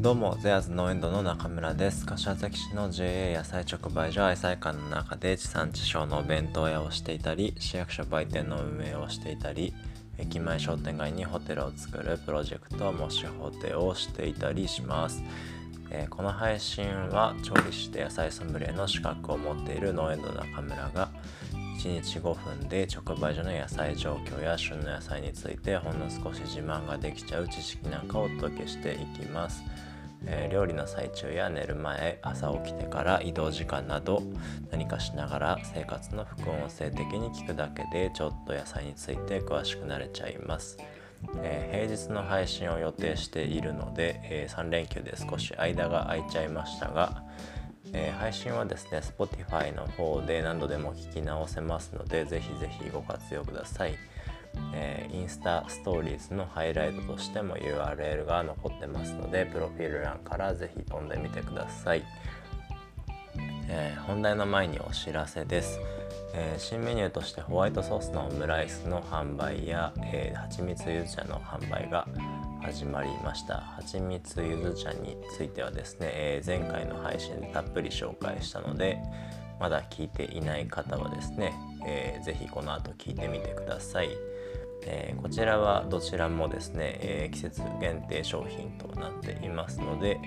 どうもゼアズ農園ドの中村です柏崎市の JA 野菜直売所愛妻館の中で地産地消のお弁当屋をしていたり市役所売店の運営をしていたり駅前商店街にホテルを作るプロジェクトもしホテをしていたりします、えー、この配信は調理して野菜ソムリエの資格を持っている農園の中村が1日5分で直売所の野菜状況や旬の野菜についてほんの少し自慢ができちゃう知識なんかをお届けしていきます。え、料理の最中や寝る前朝起きてから移動時間など何かしながら生活の副音声的に聞くだけでちょっと野菜について詳しくなれちゃいます。えー、平日の配信を予定しているので、えー、3連休で少し間が空いちゃいましたが、えー、配信はですね Spotify の方で何度でも聞き直せますのでぜひぜひご活用ください、えー、インスタストーリーズのハイライトとしても URL が残ってますのでプロフィール欄からぜひ飛んでみてください、えー、本題の前にお知らせです、えー、新メニューとしてホワイトソースのオムライスの販売や、えー、蜂蜜ゆず茶の販売が始まりました。はちみつゆず茶についてはですね、えー、前回の配信でたっぷり紹介したのでまだ聞いていない方はですね、えー、ぜひこの後聞いてみてください、えー、こちらはどちらもですね、えー、季節限定商品となっていますので、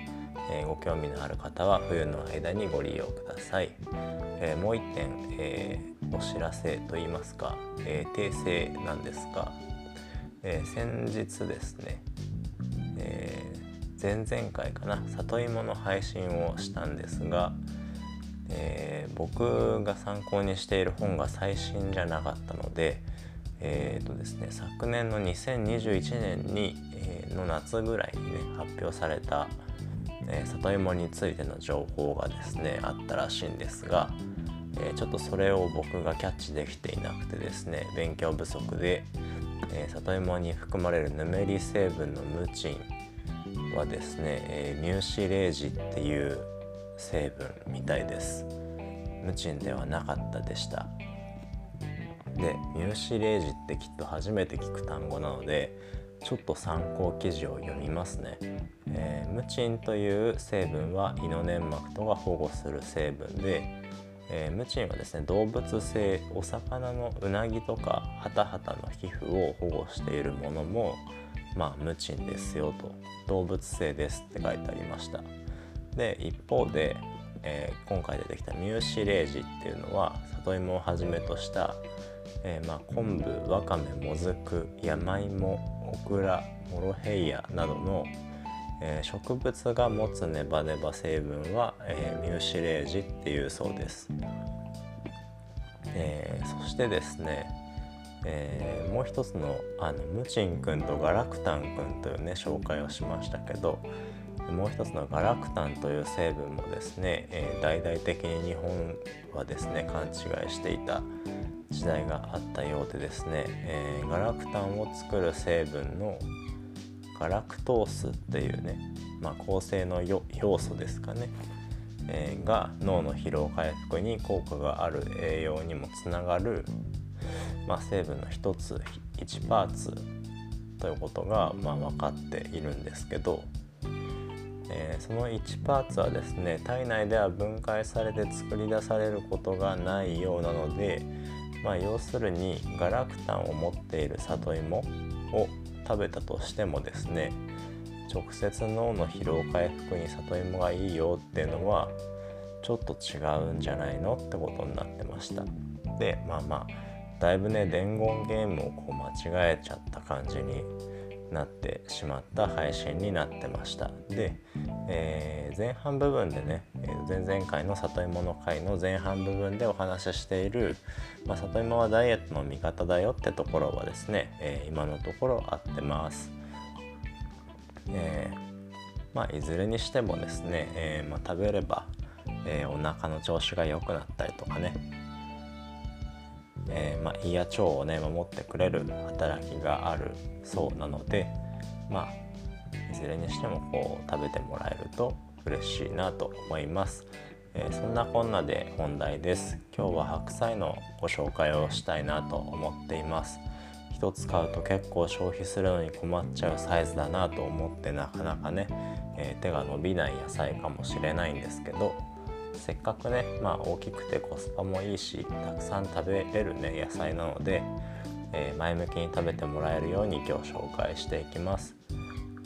えご興味のある方は冬の間にご利用ください、えもう一点、えお知らせといいますか、え訂正なんですが、え先日ですねえ、前々回かな里芋の配信をしたんですが、えー、僕が参考にしている本が最新じゃなかったので,、えーとですね、昨年の2021年に、えー、の夏ぐらいにね発表された、えー、里芋についての情報がですねあったらしいんですが、えー、ちょっとそれを僕がキャッチできていなくてですね勉強不足で、え、里芋に含まれるヌメリ成分のムチンはですね、えー、ミューシレージっていう成分みたいです。ムチンではなかったでした。でミューシレージってきっと初めて聞く単語なのでちょっと参考記事を読みますね、えー、ムチンという成分は胃の粘膜とが保護する成分でえー、ムチンはですね動物性お魚のうなぎとかハタハタの皮膚を保護しているものもまあムチンですよと。動物性ですって書いてありました。で一方で、えー、今回出てきたミューシレージっていうのは里芋をはじめとした、えー、まあ、昆布わかめもずく山芋オクラモロヘイヤなどのえー、植物が持つネバネバ成分は、えー、ミュシレージっていうそうです、え、そしてですね、えもう一つのあのムチン君とガラクタン君というね紹介をしましたけどもう一つのガラクタンという成分もですね、え大々的に日本はですね勘違いしていた時代があったようでですね、えガラクタンを作る成分のガラクトースっていうね、まあ、構成の要素ですかね、えー、が脳の疲労回復に効果がある栄養にもつながる、まあ、成分の一つ1パーツということが、まあ、分かっているんですけど、えー、その1パーツはですね体内では分解されて作り出されることがないようなので、まあ、要するにガラクタンを持っている里芋を食べたとしてもですね直接脳の疲労回復に里芋がいいよっていうのはちょっと違うんじゃないのってことになってました。でまあまあだいぶね伝言ゲームをこう間違えちゃった感じになってしまった配信になってました。で、えー、前半部分でね前々回の里芋の回の前半部分でお話ししている、まあ、里芋はダイエットの味方だよってところはですね、えー、今のところ合ってます、えー、まあ、いずれにしてもですね、えまあ、食べれば、えお腹の調子が良くなったりとかねえー、まあ、胃や腸をね守ってくれる働きがあるそうなのでまあいずれにしてもこう食べてもらえると嬉しいなと思います、えー、そんなこんなで本題です。今日は白菜のご紹介をしたいなと思っています。1つ買うと結構消費するのに困っちゃうサイズだなと思ってなかなかね、えー、手が伸びない野菜かもしれないんですけどせっかくね、まあ、大きくてコスパもいいしたくさん食べれるね野菜なので、えー、前向きに食べてもらえるように今日紹介していきます。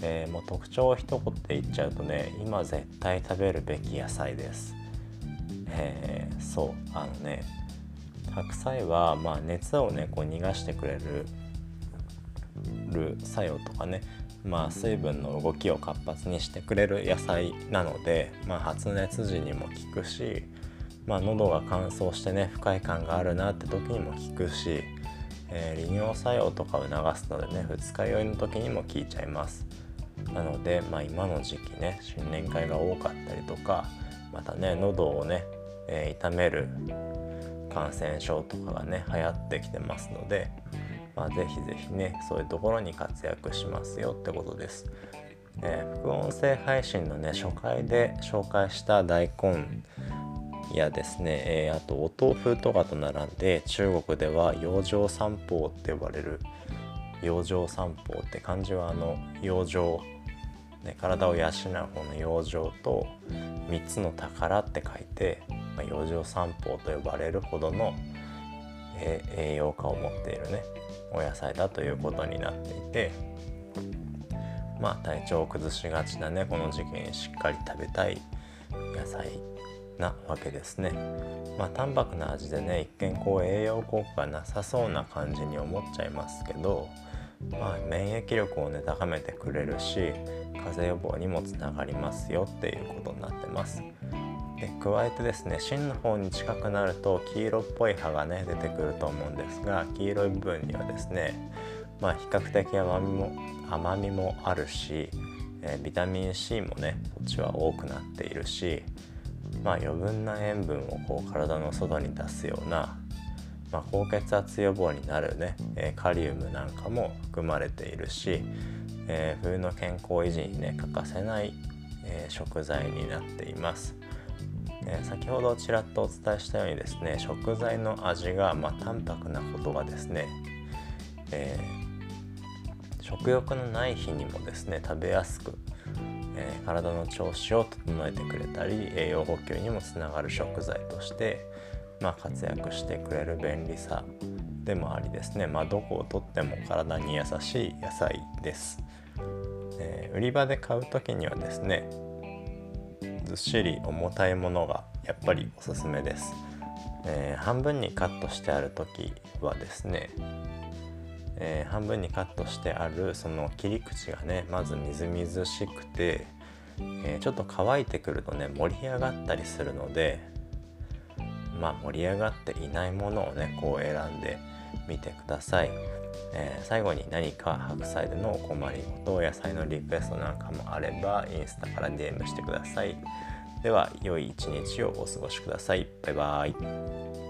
えー、もう特徴を一言で言っちゃうとね今絶対食べるべき野菜です。えー、そうあのね白菜はまあ熱をねこう逃がしてくれるる作用とかねまあ水分の動きを活発にしてくれる野菜なので、まあ、発熱時にも効くし、まあ、喉が乾燥してね不快感があるなって時にも効くし、えー、利尿作用とかを促すのでね二日酔いの時にも効いちゃいます。なので、まあ、今の時期ね新年会が多かったりとかまたね喉をね、えー、痛める感染症とかがね流行ってきてますので、まあ、ぜひぜひねそういうところに活躍しますよってことです。え、副音声配信のね初回で紹介した大根やですね、えー、あとお豆腐とかと並んで中国では養生三宝って呼ばれる養生三宝って漢字はあの養生、ね、体を養う方の養生と3つの宝って書いてまあ、養生散歩と呼ばれるほどの、栄養価を持っているねお野菜だということになっていてまあ体調を崩しがちなねこの時期にしっかり食べたい野菜なわけですね。まあ淡白な味でね一見こう栄養効果がなさそうな感じに思っちゃいますけどまあ免疫力をね高めてくれるし風邪予防にもつながりますよっていうことになってます。で加えてですね芯の方に近くなると黄色っぽい葉がね出てくると思うんですが黄色い部分にはですねまあ比較的甘みも甘みもあるし、えー、ビタミン C もねそっちは多くなっているしまあ余分な塩分をこう体の外に出すような、まあ、高血圧予防になるね、えー、カリウムなんかも含まれているし、えー、冬の健康維持にね欠かせない、え食材になっています。え先ほどちらっとお伝えしたようにですね食材の味が、ま、淡白なことがですね、えー、食欲のない日にもですね食べやすく、えー、体の調子を整えてくれたり栄養補給にもつながる食材として、まあ、活躍してくれる便利さでもありですね、まあ、どこをとっても体に優しい野菜です。えー、売り場で買う時にはですねずっしり重たいものがやっぱりおすすめです、えー、半分にカットしてある時はですね、えー、半分にカットしてあるその切り口がねまずみずみずしくて、えー、ちょっと乾いてくるとね盛り上がったりするのでまあ盛り上がっていないものをねこう選んでみてください。えー、最後に何か白菜でのお困りごと野菜のリクエストなんかもあればインスタから DM してください。では良い一日をお過ごしください。バイバイ。